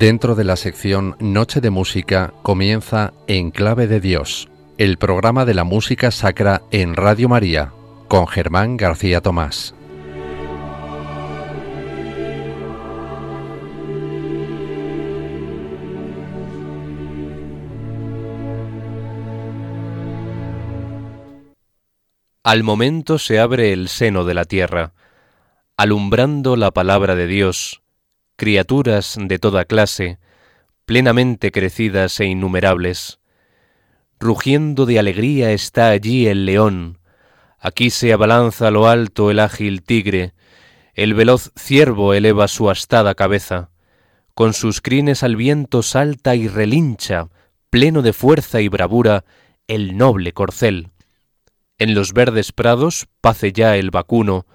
Dentro de la sección Noche de Música comienza En Clave de Dios, el programa de la música sacra en Radio María, con Germán García Tomás. Al momento se abre el seno de la tierra, alumbrando la palabra de Dios, criaturas de toda clase, plenamente crecidas e innumerables. Rugiendo de alegría está allí el león, aquí se abalanza a lo alto el ágil tigre, el veloz ciervo eleva su astada cabeza, con sus crines al viento salta y relincha, pleno de fuerza y bravura, el noble corcel en los verdes prados pace ya el vacuno,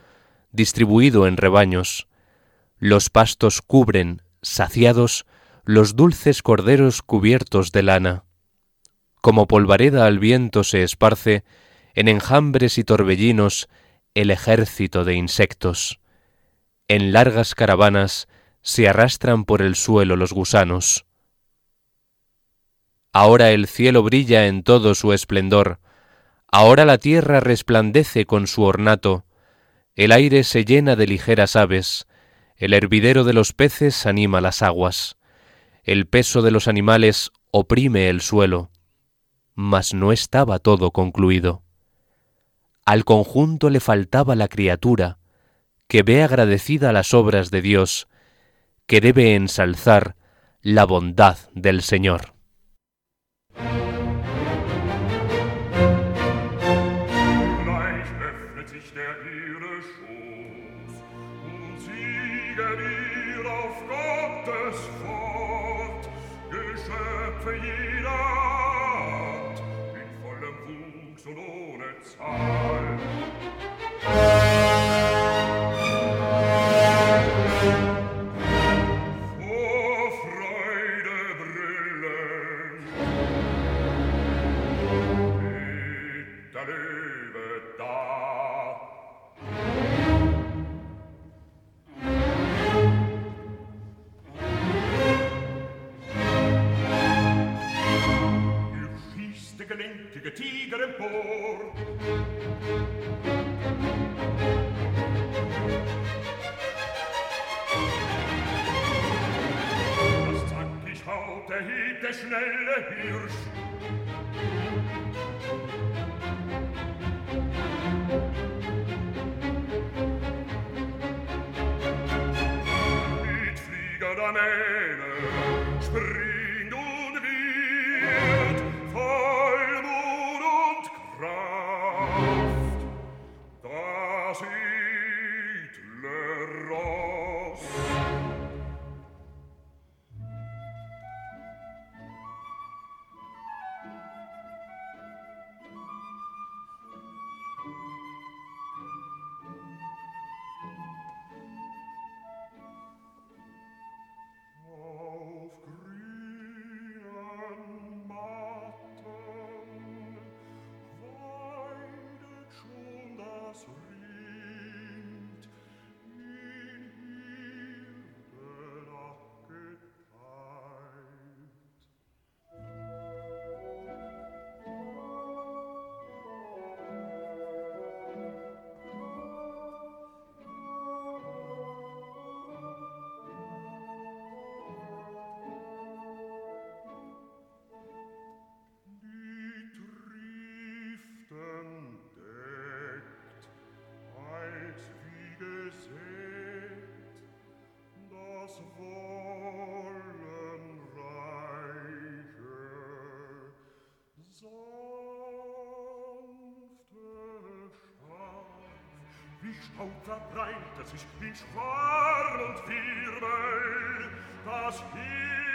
distribuido en rebaños. Los pastos cubren, saciados, los dulces corderos cubiertos de lana. Como polvareda al viento se esparce, en enjambres y torbellinos, el ejército de insectos. En largas caravanas se arrastran por el suelo los gusanos. Ahora el cielo brilla en todo su esplendor, Ahora la tierra resplandece con su ornato, el aire se llena de ligeras aves, el hervidero de los peces anima las aguas, el peso de los animales oprime el suelo, mas no estaba todo concluido. Al conjunto le faltaba la criatura, que ve agradecida las obras de Dios, que debe ensalzar la bondad del Señor. Wie Staub breitet sich, in Schwarr und Wirbel, das Heer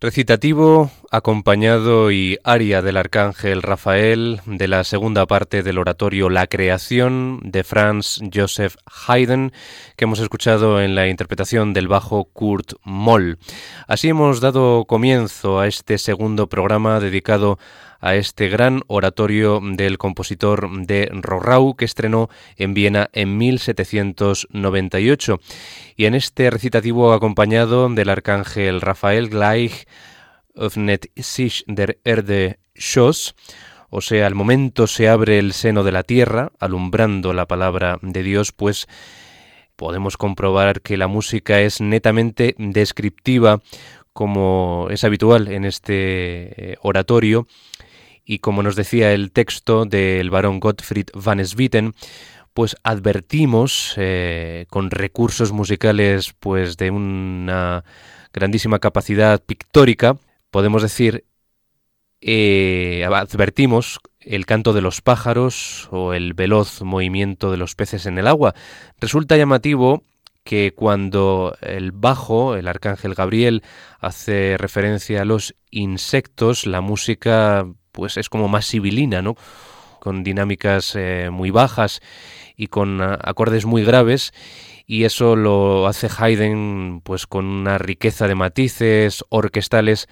Recitativo acompañado y aria del arcángel Rafael de la segunda parte del oratorio La creación de Franz Joseph Haydn que hemos escuchado en la interpretación del bajo Kurt Moll. Así hemos dado comienzo a este segundo programa dedicado a este gran oratorio del compositor de Rorau que estrenó en Viena en 1798 y en este recitativo acompañado del arcángel Rafael Gleich öffnet sich der Erde Schoss, o sea, al momento se abre el seno de la tierra, alumbrando la palabra de Dios, pues podemos comprobar que la música es netamente descriptiva, como es habitual en este eh, oratorio, y como nos decía el texto del barón Gottfried van Swieten, pues advertimos eh, con recursos musicales pues de una grandísima capacidad pictórica, podemos decir, eh, advertimos el canto de los pájaros o el veloz movimiento de los peces en el agua. Resulta llamativo que cuando el bajo, el arcángel Gabriel, hace referencia a los insectos, la música pues es como más sibilina, ¿no? con dinámicas eh, muy bajas y con acordes muy graves y eso lo hace Haydn pues con una riqueza de matices orquestales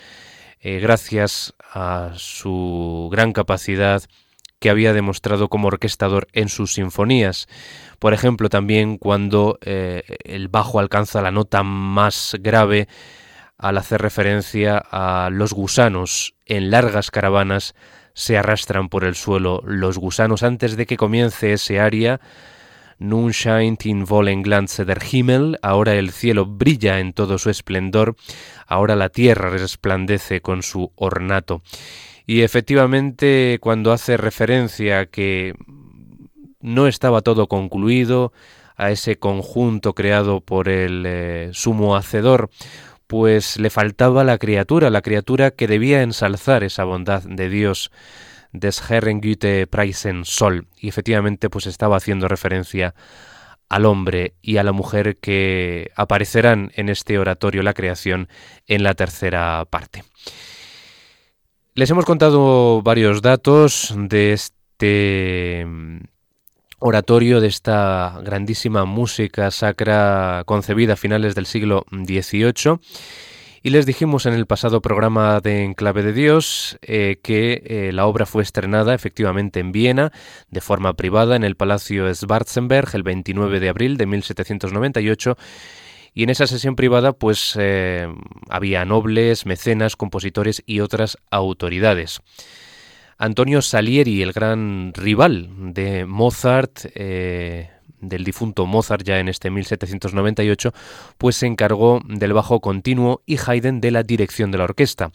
eh, gracias a su gran capacidad que había demostrado como orquestador en sus sinfonías. Por ejemplo, también cuando eh, el bajo alcanza la nota más grave al hacer referencia a los gusanos en largas caravanas se arrastran por el suelo los gusanos antes de que comience ese aria. Nun scheint in vollen Glanze der Himmel, ahora el cielo brilla en todo su esplendor, ahora la tierra resplandece con su ornato. Y efectivamente, cuando hace referencia a que no estaba todo concluido, a ese conjunto creado por el eh, sumo hacedor, pues le faltaba la criatura, la criatura que debía ensalzar esa bondad de Dios, des Herren Güte Preisen Sol, y efectivamente pues estaba haciendo referencia al hombre y a la mujer que aparecerán en este oratorio La Creación en la tercera parte. Les hemos contado varios datos de este oratorio, de esta grandísima música sacra concebida a finales del siglo XVIII y les dijimos en el pasado programa de Enclave de Dios eh, que eh, la obra fue estrenada efectivamente en Viena de forma privada en el Palacio Schwarzenberg el 29 de abril de 1798 y en esa sesión privada pues eh, había nobles, mecenas, compositores y otras autoridades. Antonio Salieri, el gran rival de Mozart, del difunto Mozart ya en este 1798, pues se encargó del bajo continuo y Haydn de la dirección de la orquesta.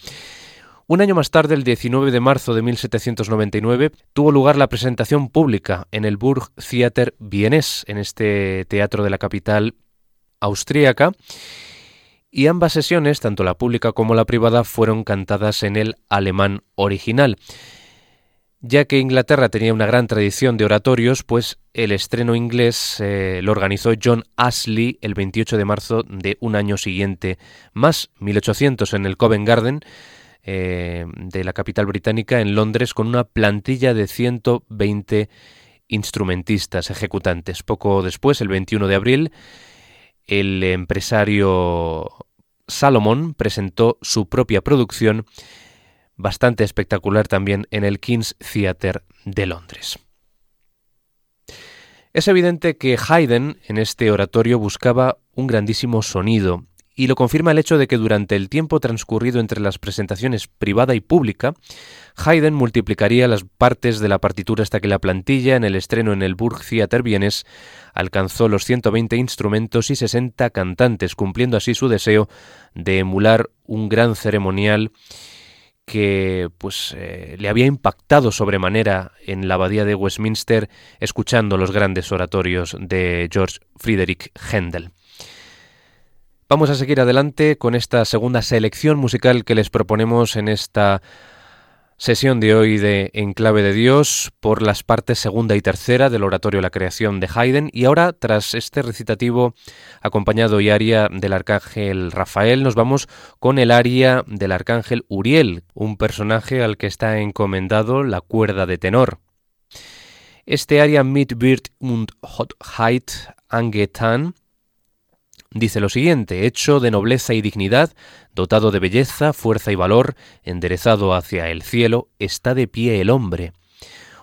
Un año más tarde, el 19 de marzo de 1799, tuvo lugar la presentación pública en el Burg Theater vienés, en este teatro de la capital austríaca, y ambas sesiones, tanto la pública como la privada, fueron cantadas en el alemán original. Ya que Inglaterra tenía una gran tradición de oratorios, pues el estreno inglés eh, lo organizó John Ashley el 28 de marzo de un año siguiente, más 1800 en el Covent Garden eh, de la capital británica en Londres con una plantilla de 120 instrumentistas ejecutantes. Poco después, el 21 de abril, el empresario Salomon presentó su propia producción bastante espectacular también en el King's Theatre de Londres. Es evidente que Haydn en este oratorio buscaba un grandísimo sonido, y lo confirma el hecho de que durante el tiempo transcurrido entre las presentaciones privada y pública, Haydn multiplicaría las partes de la partitura hasta que la plantilla en el estreno en el Burg Theater Vienes alcanzó los 120 instrumentos y 60 cantantes, cumpliendo así su deseo de emular un gran ceremonial que pues eh, le había impactado sobremanera en la abadía de Westminster escuchando los grandes oratorios de George Friedrich Händel. Vamos a seguir adelante con esta segunda selección musical que les proponemos en esta Sesión de hoy de Enclave de Dios por las partes segunda y tercera del oratorio La Creación de Haydn y ahora tras este recitativo acompañado y aria del arcángel Rafael nos vamos con el aria del arcángel Uriel, un personaje al que está encomendado la cuerda de tenor. Este aria Mit wird und Hoheit angetan dice lo siguiente, hecho de nobleza y dignidad, dotado de belleza, fuerza y valor, enderezado hacia el cielo, está de pie el hombre,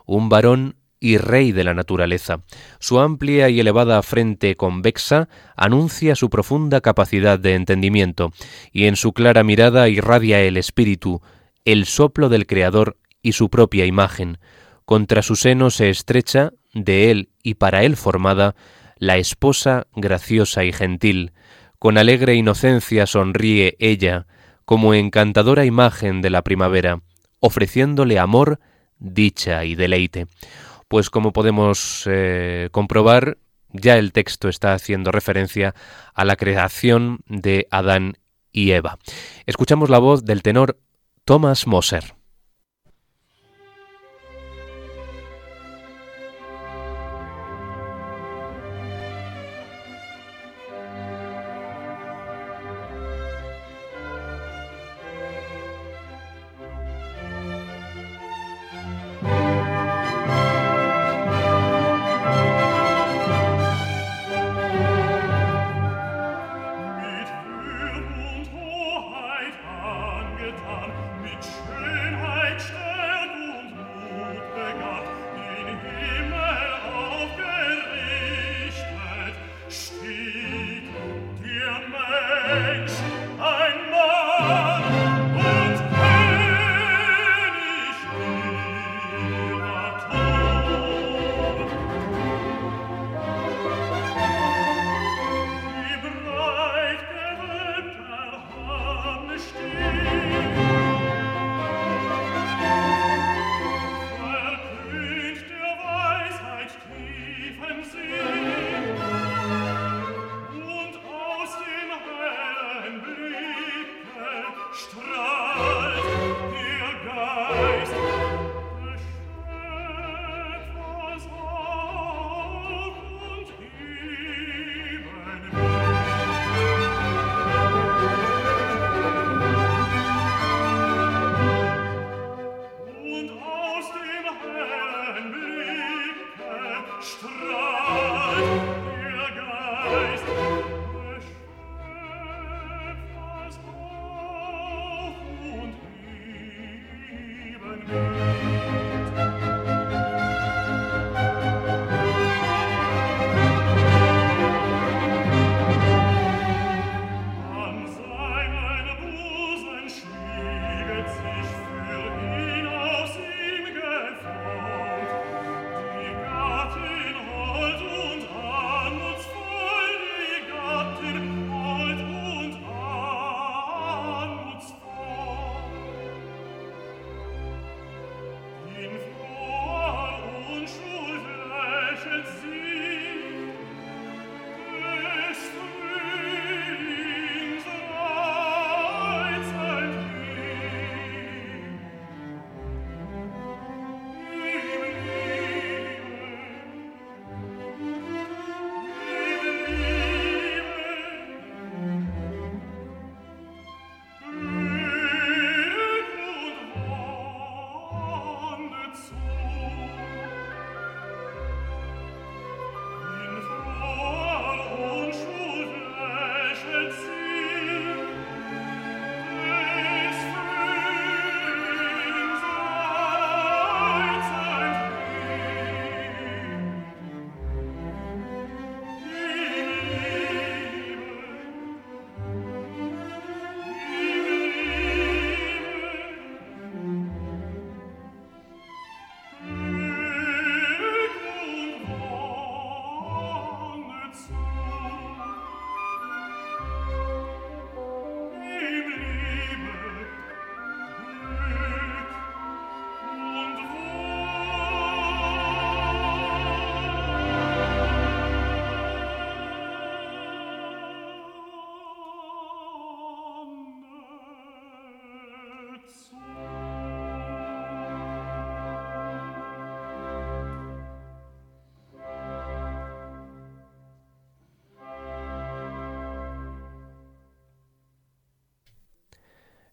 un varón y rey de la naturaleza. Su amplia y elevada frente convexa anuncia su profunda capacidad de entendimiento, y en su clara mirada irradia el espíritu, el soplo del Creador y su propia imagen. Contra su seno se estrecha, de él y para él formada, la esposa graciosa y gentil, con alegre inocencia sonríe ella, como encantadora imagen de la primavera, ofreciéndole amor, dicha y deleite. Pues como podemos eh, comprobar, ya el texto está haciendo referencia a la creación de Adán y Eva. Escuchamos la voz del tenor Thomas Moser.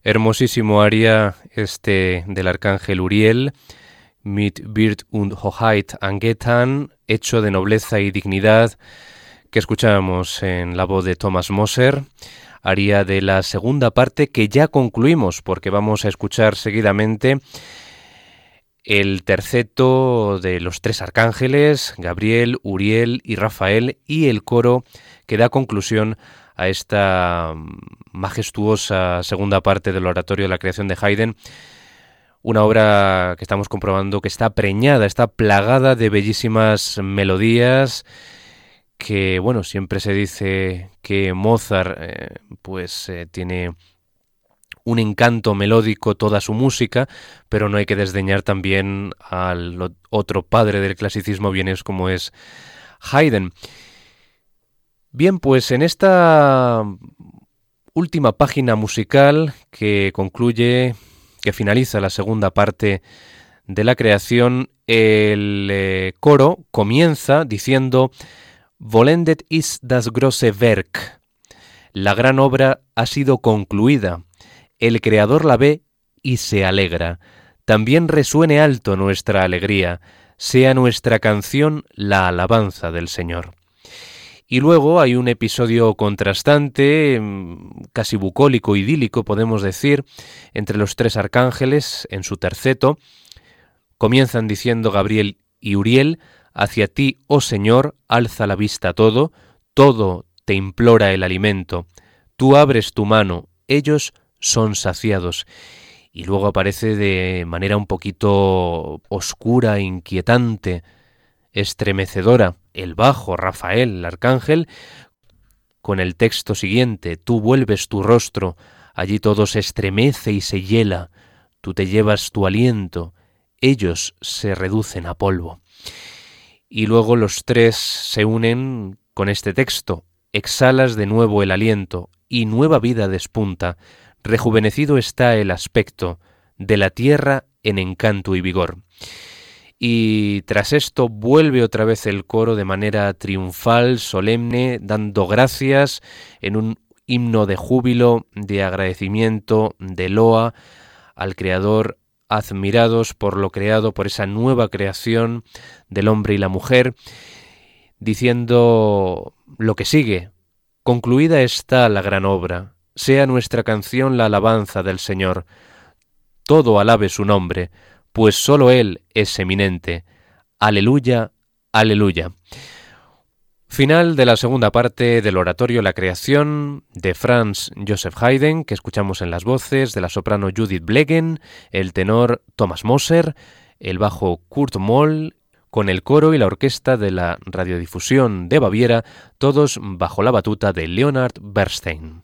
Hermosísimo aria este del arcángel Uriel, mit Birt und Hoheit Angetan, hecho de nobleza y dignidad, que escuchamos en la voz de Thomas Moser, aria de la segunda parte que ya concluimos, porque vamos a escuchar seguidamente el terceto de los tres arcángeles, Gabriel, Uriel y Rafael, y el coro que da conclusión a esta majestuosa segunda parte del oratorio de la creación de Haydn, una obra que estamos comprobando que está preñada, está plagada de bellísimas melodías, que bueno, siempre se dice que Mozart eh, pues eh, tiene un encanto melódico toda su música, pero no hay que desdeñar también al otro padre del clasicismo bienes como es Haydn. Bien, pues en esta última página musical que concluye, que finaliza la segunda parte de la creación, el eh, coro comienza diciendo Volendet ist das große Werk. La gran obra ha sido concluida. El Creador la ve y se alegra. También resuene alto nuestra alegría. Sea nuestra canción la alabanza del Señor. Y luego hay un episodio contrastante, mm, casi bucólico, idílico, podemos decir, entre los tres arcángeles en su terceto. Comienzan diciendo Gabriel y Uriel, Hacia ti, oh Señor, alza la vista todo, todo te implora el alimento. Tú abres tu mano, ellos son saciados. Y luego aparece de manera un poquito oscura, inquietante, estremecedora, el bajo Rafael, el arcángel, con el texto siguiente, tú vuelves tu rostro, allí todo se estremece y se hiela, tú te llevas tu aliento, ellos se reducen a polvo. Y luego los tres se unen con este texto, exhalas de nuevo el aliento y nueva vida despunta, rejuvenecido está el aspecto de la tierra en encanto y vigor. Y tras esto vuelve otra vez el coro de manera triunfal, solemne, dando gracias en un himno de júbilo, de agradecimiento, de loa al Creador, admirados por lo creado, por esa nueva creación del hombre y la mujer, diciendo lo que sigue. Concluida está la gran obra, sea nuestra canción la alabanza del Señor. Todo alabe su nombre, pues sólo Él es eminente. Aleluya, aleluya. Final de la segunda parte del oratorio La creación de Franz Joseph Haydn, que escuchamos en las voces de la soprano Judith Blegen, el tenor Thomas Moser, el bajo Kurt Moll, con el coro y la orquesta de la radiodifusión de Baviera, todos bajo la batuta de Leonard Bernstein.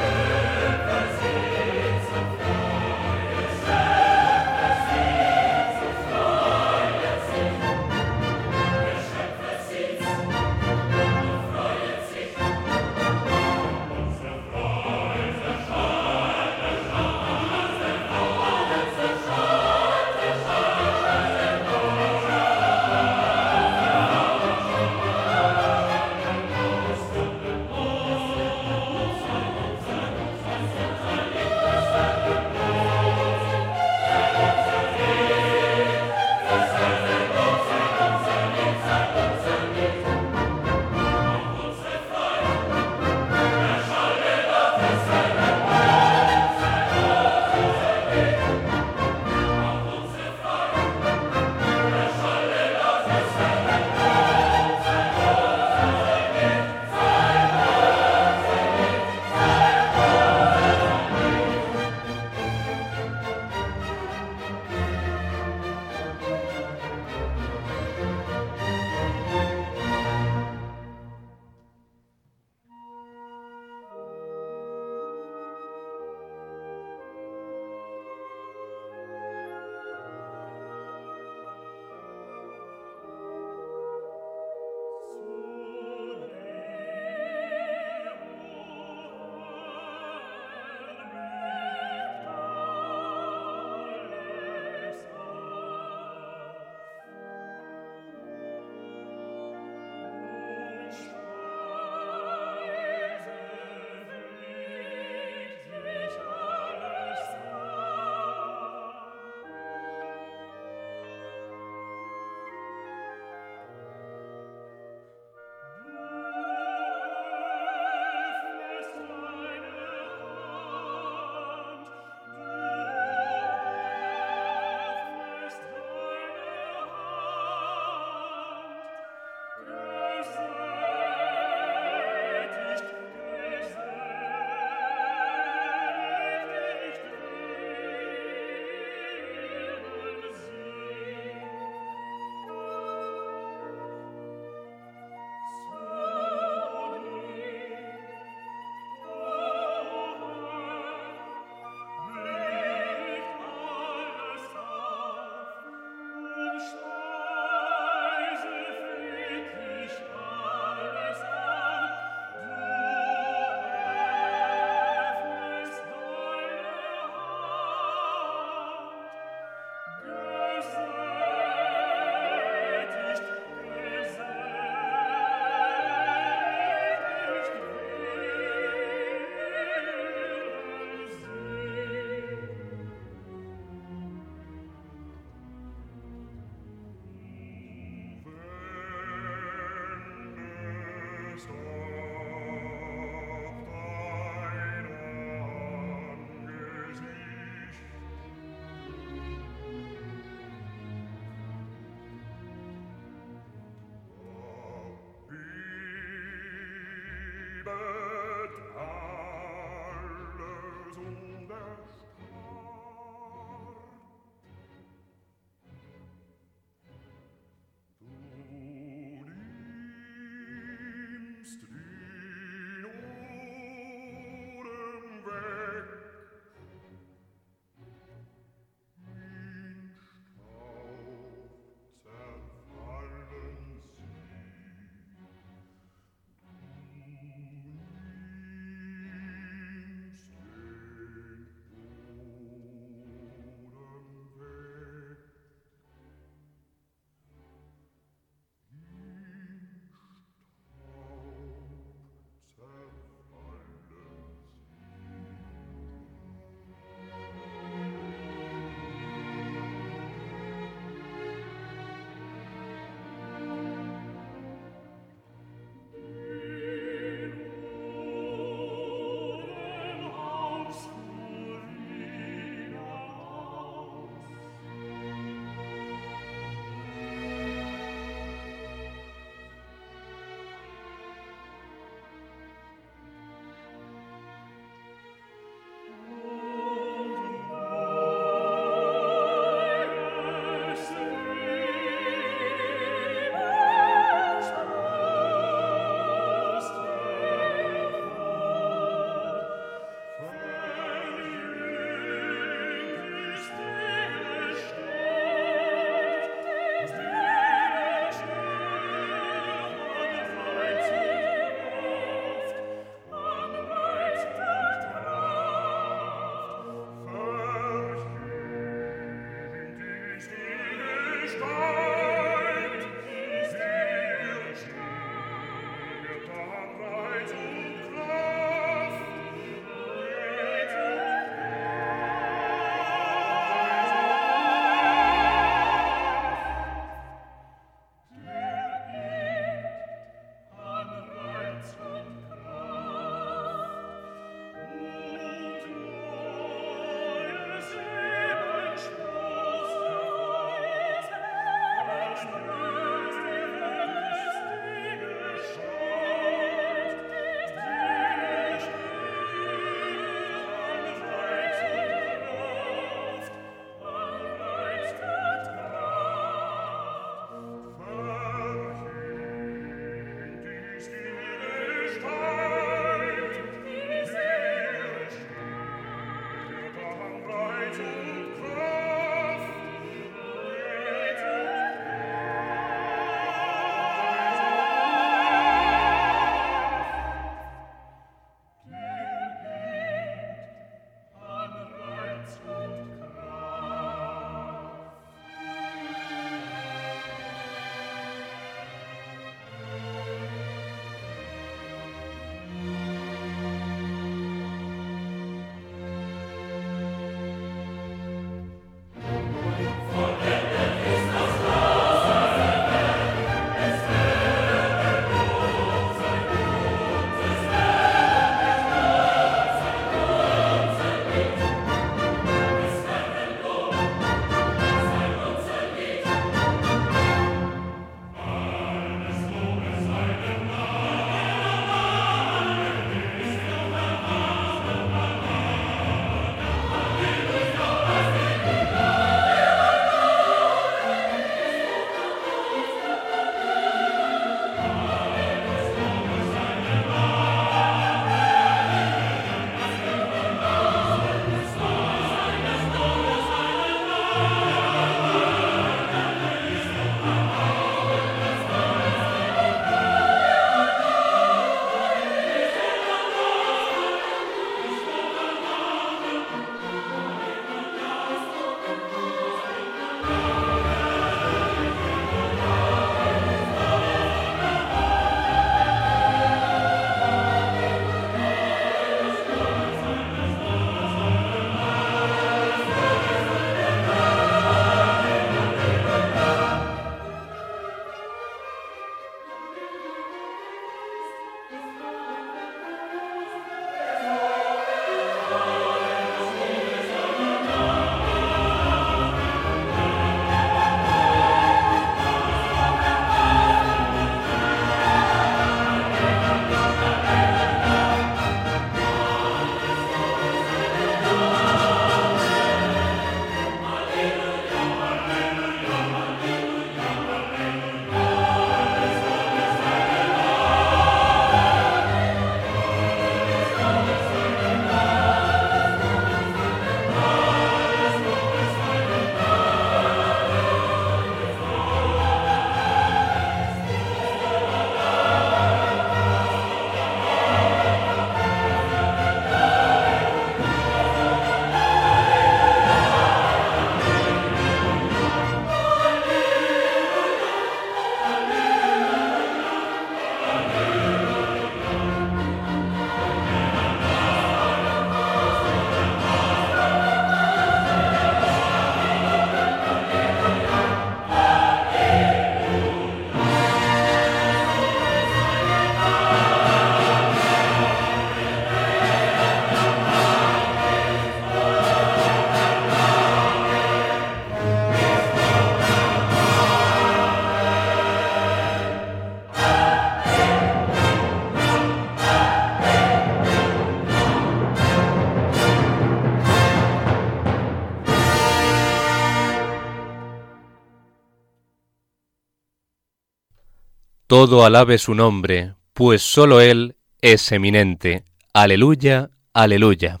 Todo alabe su nombre, pues sólo Él es eminente. Aleluya, aleluya.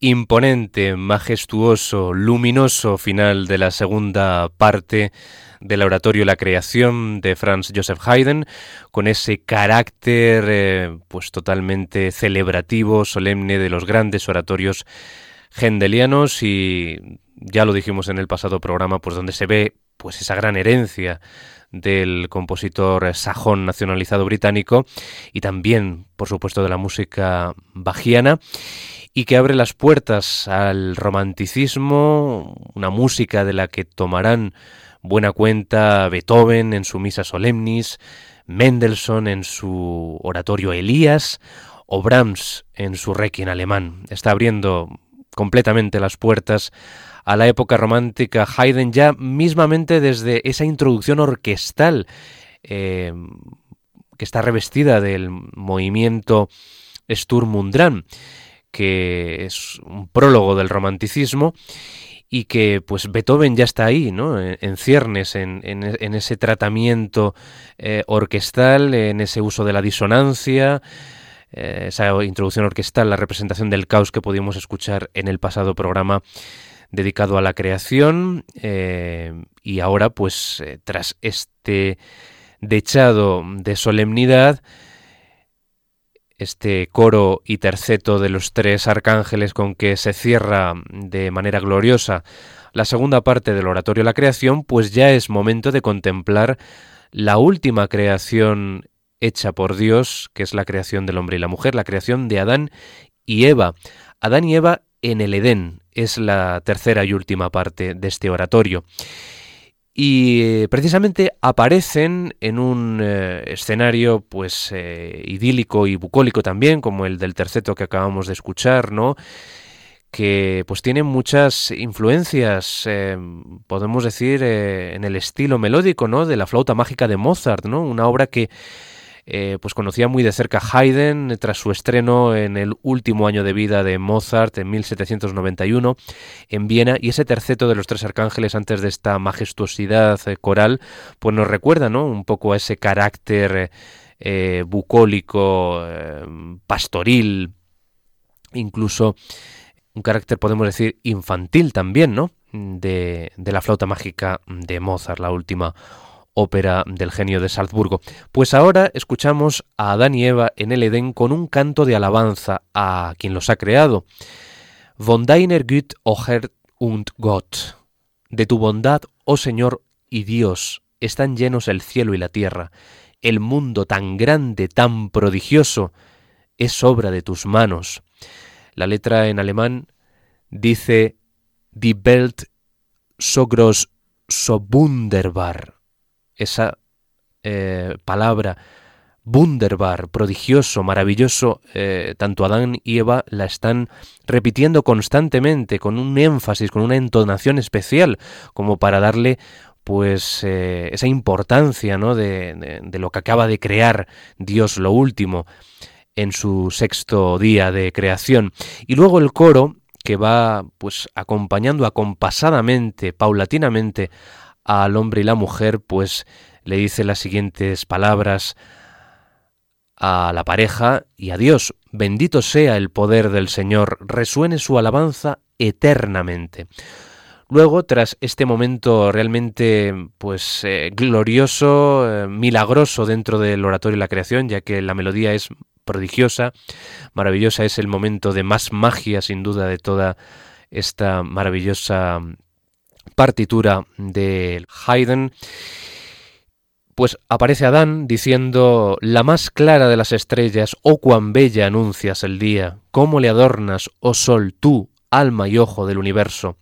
Imponente, majestuoso, luminoso final de la segunda parte del oratorio La Creación de Franz Joseph Haydn, con ese carácter eh, pues totalmente celebrativo, solemne de los grandes oratorios hendelianos y ya lo dijimos en el pasado programa, pues donde se ve pues esa gran herencia del compositor sajón nacionalizado británico y también, por supuesto, de la música bajiana y que abre las puertas al romanticismo, una música de la que tomarán buena cuenta Beethoven en su Misa Solemnis, Mendelssohn en su oratorio Elías o Brahms en su Requiem alemán. Está abriendo completamente las puertas a la época romántica Haydn ya mismamente desde esa introducción orquestal eh, que está revestida del movimiento Sturm und Drang, que es un prólogo del romanticismo y que pues Beethoven ya está ahí, ¿no? En, ciernes, en, ese tratamiento eh, orquestal, en ese uso de la disonancia, eh, esa introducción orquestal, la representación del caos que pudimos escuchar en el pasado programa dedicado a la creación eh, y ahora pues eh, tras este dechado de solemnidad este coro y terceto de los tres arcángeles con que se cierra de manera gloriosa la segunda parte del oratorio La Creación, pues ya es momento de contemplar la última creación hecha por Dios, que es la creación del hombre y la mujer, la creación de Adán y Eva. Adán y Eva en el Edén, es la tercera y última parte de este oratorio. Y eh, precisamente aparecen en un eh, escenario pues eh, idílico y bucólico también, como el del terceto que acabamos de escuchar, ¿no? que pues tiene muchas influencias, podemos decir, en el estilo melódico, ¿no? De la flauta mágica de Mozart, ¿no? Una obra que eh, pues conocía muy de cerca Haydn tras su estreno en el último año de vida de Mozart en 1791 en Viena y ese terceto de los tres arcángeles antes de esta majestuosidad eh, coral pues nos recuerda ¿no? un poco a ese carácter eh, bucólico, pastoril, incluso un carácter podemos decir infantil también, ¿no? De, de la flauta mágica de Mozart, la última ópera del genio de Salzburgo. Pues ahora escuchamos a Adán y Eva en el Edén con un canto de alabanza a quien los ha creado. Von deiner Güte, o und Gott. De tu bondad, oh Señor y Dios, están llenos el cielo y la tierra. El mundo tan grande, tan prodigioso, es obra de tus manos. La letra en alemán dice Die Welt so groß, so wunderbar esa eh, palabra Wunderbar, prodigioso, maravilloso, eh, tanto Adán y Eva la están repitiendo constantemente, con un énfasis, con una entonación especial, como para darle pues eh, esa importancia ¿no? de, de, lo que acaba de crear Dios lo último en su sexto día de creación. Y luego el coro que va pues acompañando acompasadamente, paulatinamente al hombre y la mujer, pues le dice las siguientes palabras a la pareja y a Dios. Bendito sea el poder del Señor, resuene su alabanza eternamente. Luego, tras este momento realmente pues eh, glorioso, eh, milagroso dentro del oratorio y la creación, ya que la melodía es prodigiosa, maravillosa, es el momento de más magia sin duda de toda esta maravillosa partitura de Haydn, pues aparece Adán diciendo, la más clara de las estrellas, oh cuán bella anuncias el día, cómo le adornas, oh sol, tú, alma y ojo del universo.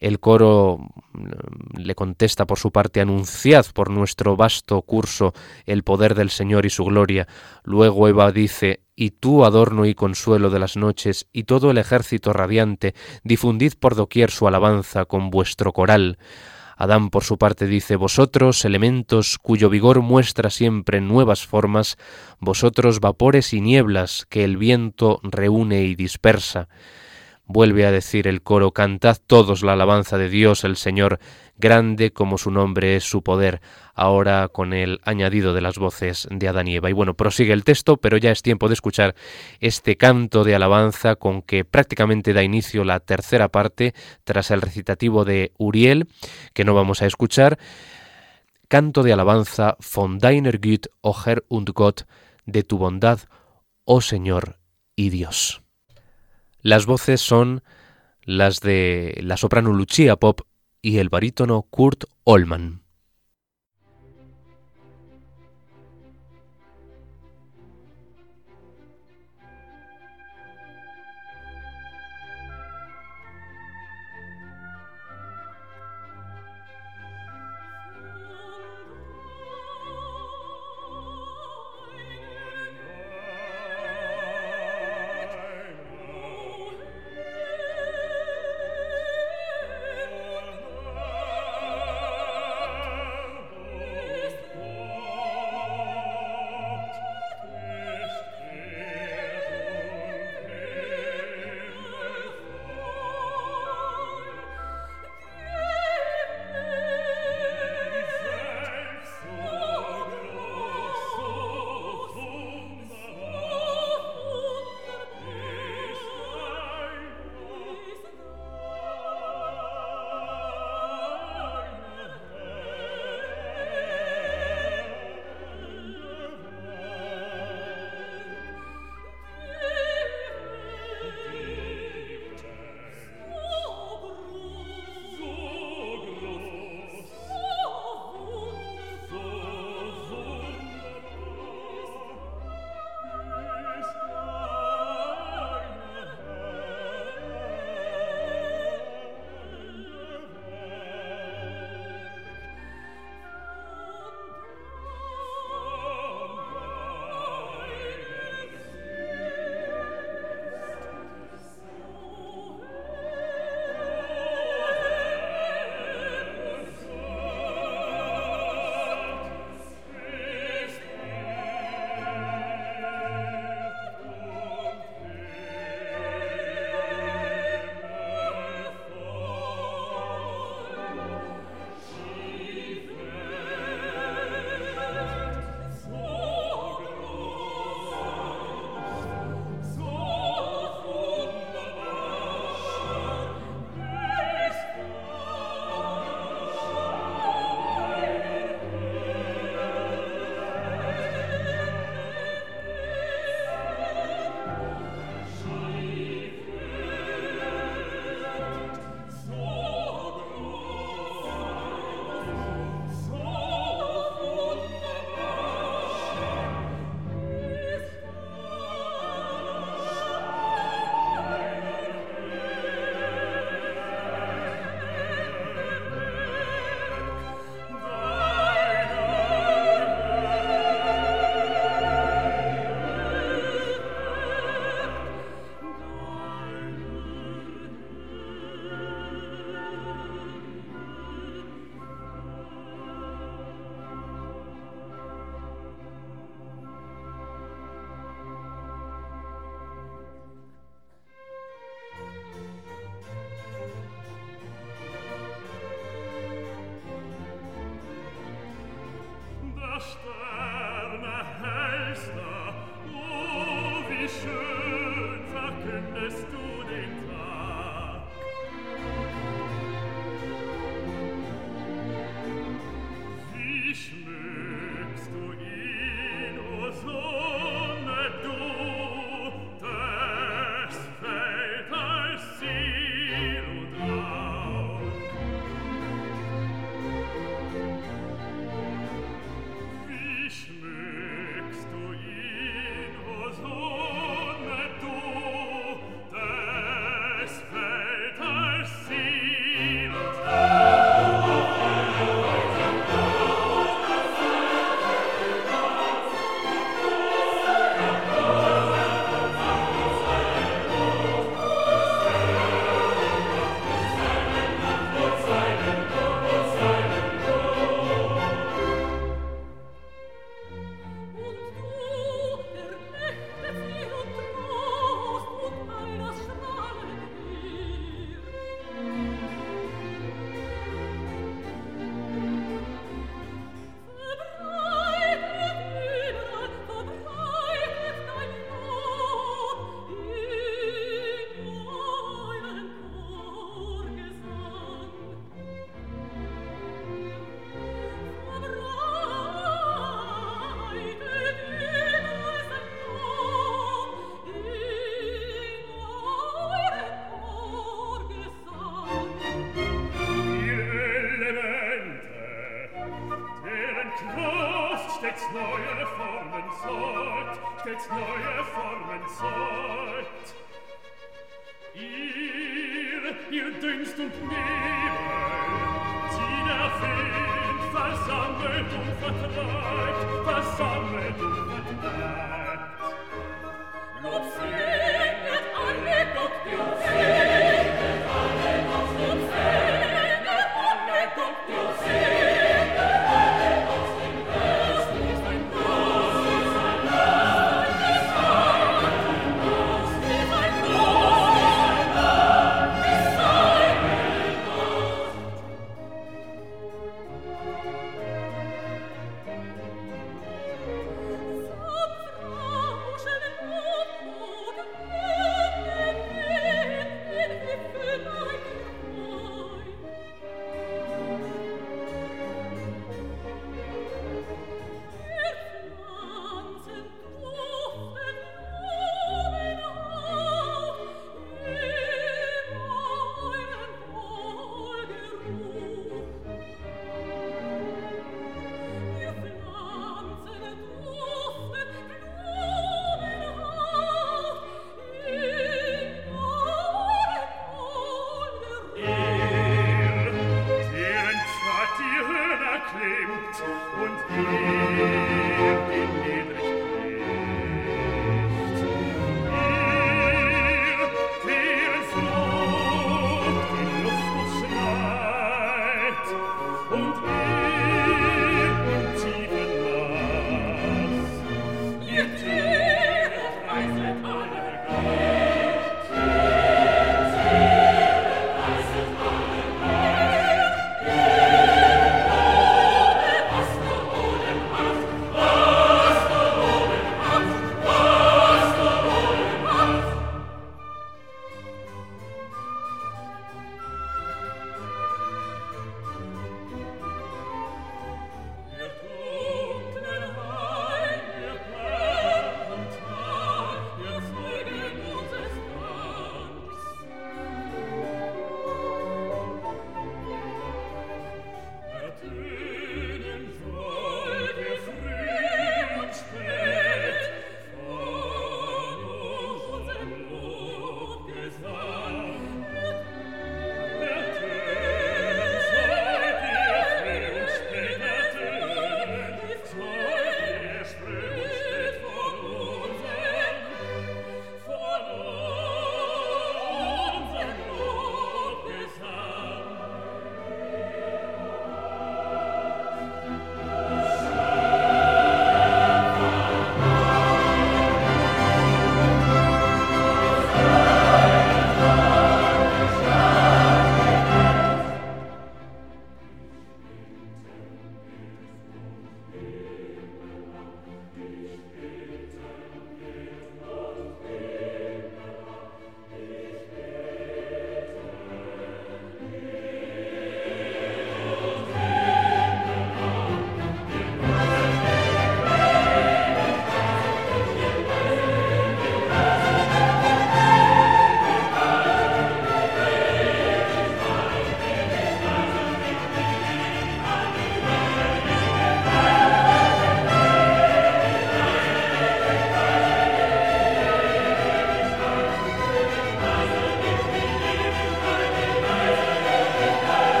El coro mm, le contesta por su parte, anunciad por nuestro vasto curso el poder del Señor y su gloria. Luego Eva dice, y tú adorno y consuelo de las noches, y todo el ejército radiante, difundid por doquier su alabanza con vuestro coral. Adán por su parte dice, Vosotros, elementos cuyo vigor muestra siempre nuevas formas, vosotros vapores y nieblas que el viento reúne y dispersa. Vuelve a decir el coro, cantad todos la alabanza de Dios el Señor, grande como su nombre es su poder, ahora con el añadido de las voces de Adán y Eva. Y bueno, prosigue el texto, pero ya es tiempo de escuchar este canto de alabanza con que prácticamente da inicio la tercera parte tras el recitativo de Uriel, que no vamos a escuchar. Canto de alabanza von deiner Güte, o Herr und Gott, de tu bondad, oh Señor y Dios. Las voces son las de la soprano Lucia Pop y el barítono Kurt Ollman.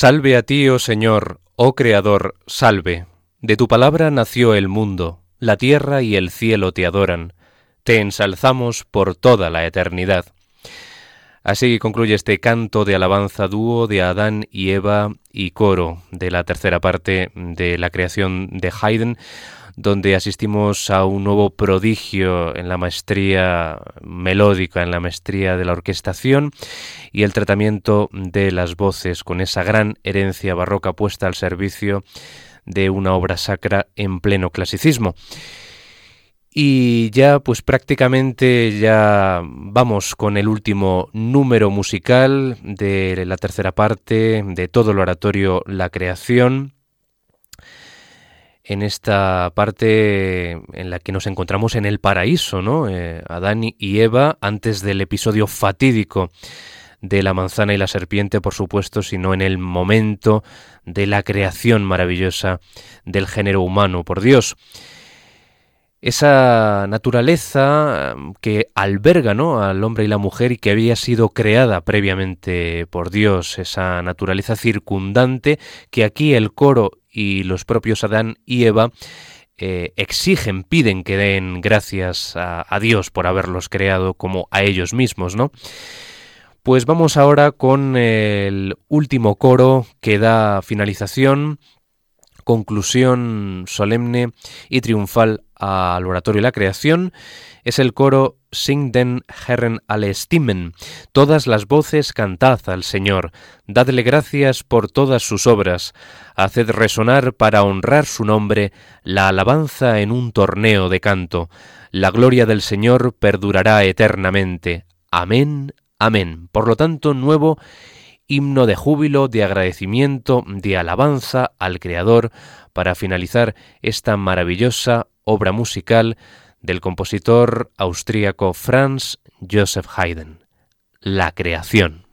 Salve a ti, oh Señor, oh Creador, salve. De tu palabra nació el mundo, la tierra y el cielo te adoran. Te ensalzamos por toda la eternidad. Así concluye este canto de alabanza dúo de Adán y Eva y coro de la tercera parte de la creación de Haydn, donde asistimos a un nuevo prodigio en la maestría melódica, en la maestría de la orquestación y el tratamiento de las voces, con esa gran herencia barroca puesta al servicio de una obra sacra en pleno clasicismo. Y ya pues prácticamente ya vamos con el último número musical de la tercera parte de todo el oratorio La Creación en esta parte en la que nos encontramos en el paraíso, ¿no? Eh, Adán y Eva, antes del episodio fatídico de la manzana y la serpiente, por supuesto, sino en el momento de la creación maravillosa del género humano por Dios. Esa naturaleza mm, que alberga ¿no? al hombre y la mujer y que había sido creada previamente por Dios, esa naturaleza circundante que aquí el coro y los propios Adán y Eva eh, exigen, piden que den gracias a, a, Dios por haberlos creado como a ellos mismos, ¿no? Pues vamos ahora con el último coro que da finalización, conclusión solemne y triunfal al oratorio de la creación, es el coro Sing den Herren alle Stimmen. Todas las voces cantad al Señor, dadle gracias por todas sus obras, haced resonar para honrar su nombre la alabanza en un torneo de canto. La gloria del Señor perdurará eternamente. Amén, amén. Por lo tanto, nuevo himno de júbilo, de agradecimiento, de alabanza al Creador para finalizar esta maravillosa obra musical del compositor austríaco Franz Joseph Haydn, La creación.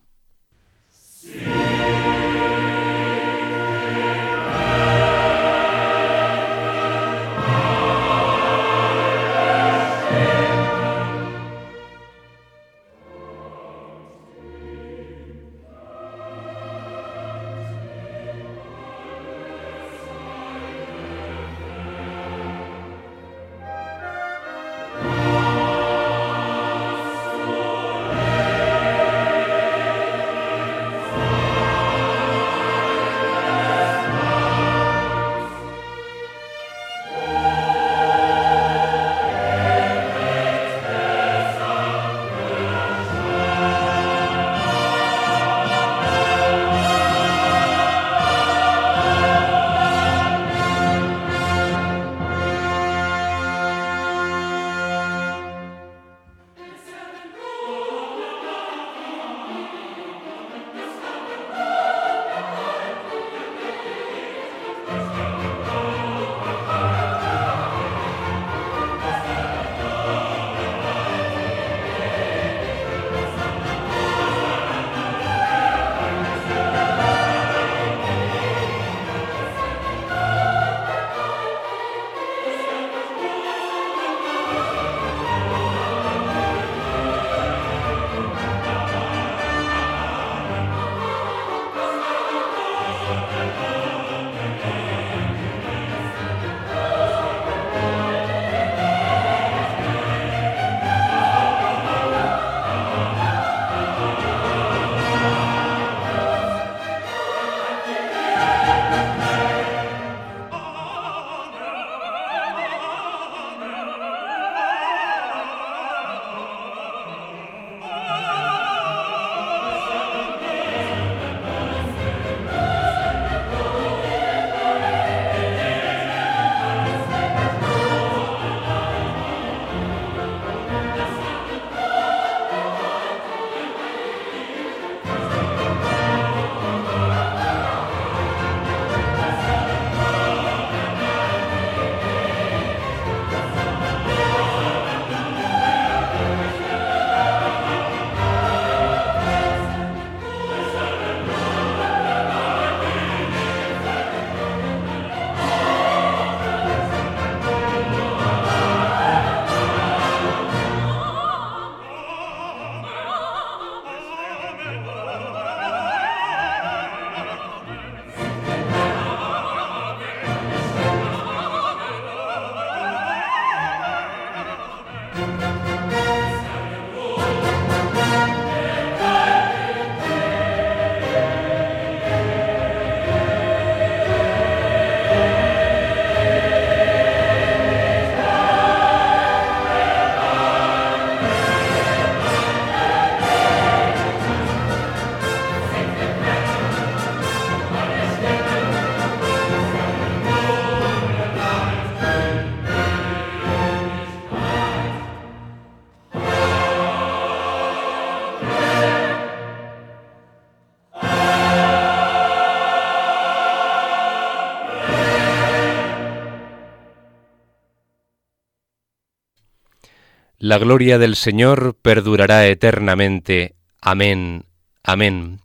La gloria del Señor perdurará eternamente. Amén. Amén.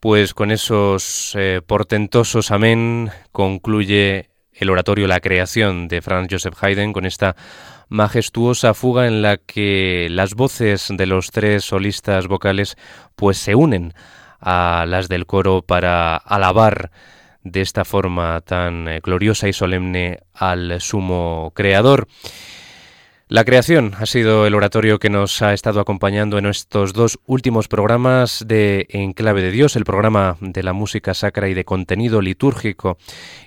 Pues con esos eh, portentosos amén concluye el oratorio La creación de Franz Joseph Haydn con esta majestuosa fuga en la que las voces de los tres solistas vocales pues se unen a las del coro para alabar de esta forma tan eh, gloriosa y solemne al sumo creador. La creación ha sido el oratorio que nos ha estado acompañando en estos dos últimos programas de Enclave de Dios, el programa de la música sacra y de contenido litúrgico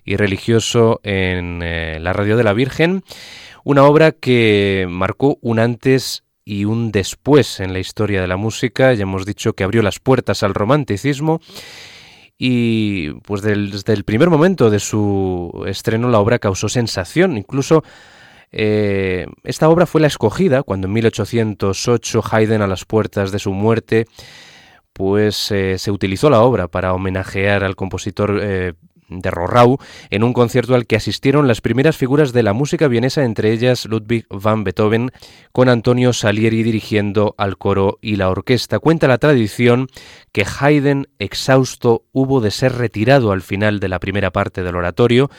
y religioso en eh, la Radio de la Virgen, una obra que marcó un antes y un después en la historia de la música, ya hemos dicho que abrió las puertas al romanticismo y pues desde el primer momento de su estreno la obra causó sensación, incluso eh, esta obra fue la escogida cuando en 1808 Haydn a las puertas de su muerte pues eh, se utilizó la obra para homenajear al compositor eh, de Rorrau en un concierto al que asistieron las primeras figuras de la música vienesa, entre ellas Ludwig van Beethoven, con Antonio Salieri dirigiendo al coro y la orquesta. Cuenta la tradición que Haydn, exhausto, hubo de ser retirado al final de la primera parte del oratorio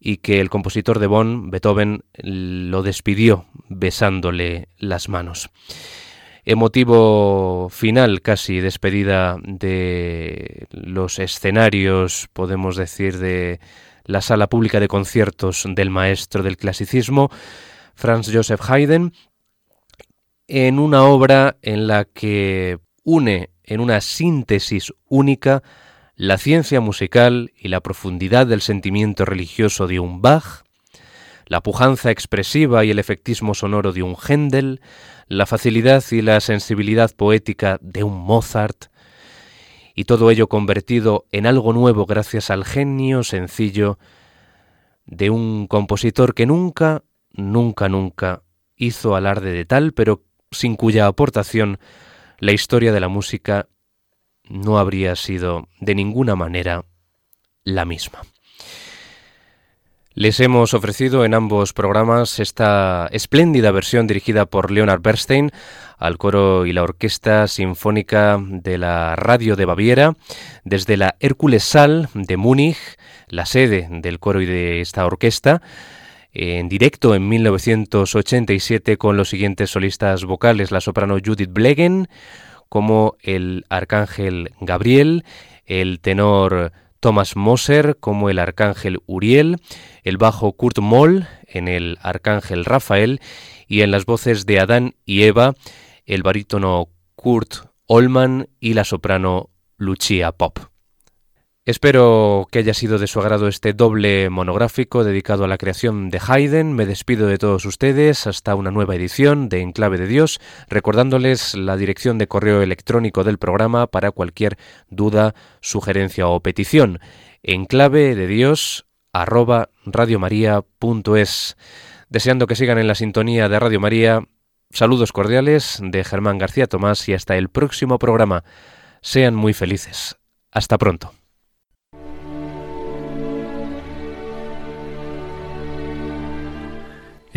y que el compositor de Bonn, Beethoven, lo despidió besándole las manos. Emotivo final, casi despedida de los escenarios, podemos decir, de la sala pública de conciertos del maestro del clasicismo, Franz Joseph Haydn, en una obra en la que une en una síntesis única la ciencia musical y la profundidad del sentimiento religioso de un Bach, la pujanza expresiva y el efectismo sonoro de un Händel, la facilidad y la sensibilidad poética de un Mozart, y todo ello convertido en algo nuevo gracias al genio sencillo de un compositor que nunca, nunca, nunca hizo alarde de tal, pero sin cuya aportación la historia de la música no habría sido de ninguna manera la misma. Les hemos ofrecido en ambos programas esta espléndida versión dirigida por Leonard Bernstein al coro y la orquesta sinfónica de la Radio de Baviera desde la Hércules Saal de Múnich, la sede del coro y de esta orquesta, en directo en 1987 con los siguientes solistas vocales, la soprano Judith Blegen, como el arcángel Gabriel, el tenor Thomas Moser como el arcángel Uriel, el bajo Kurt Moll en el arcángel Rafael y en las voces de Adán y Eva el barítono Kurt Olman y la soprano Lucia Pop. Espero que haya sido de su agrado este doble monográfico dedicado a la creación de Haydn. Me despido de todos ustedes hasta una nueva edición de Enclave de Dios, recordándoles la dirección de correo electrónico del programa para cualquier duda, sugerencia o petición. Enclave de Dios radiomaria.es. Deseando que sigan en la sintonía de Radio María, saludos cordiales de Germán García Tomás y hasta el próximo programa. Sean muy felices. Hasta pronto.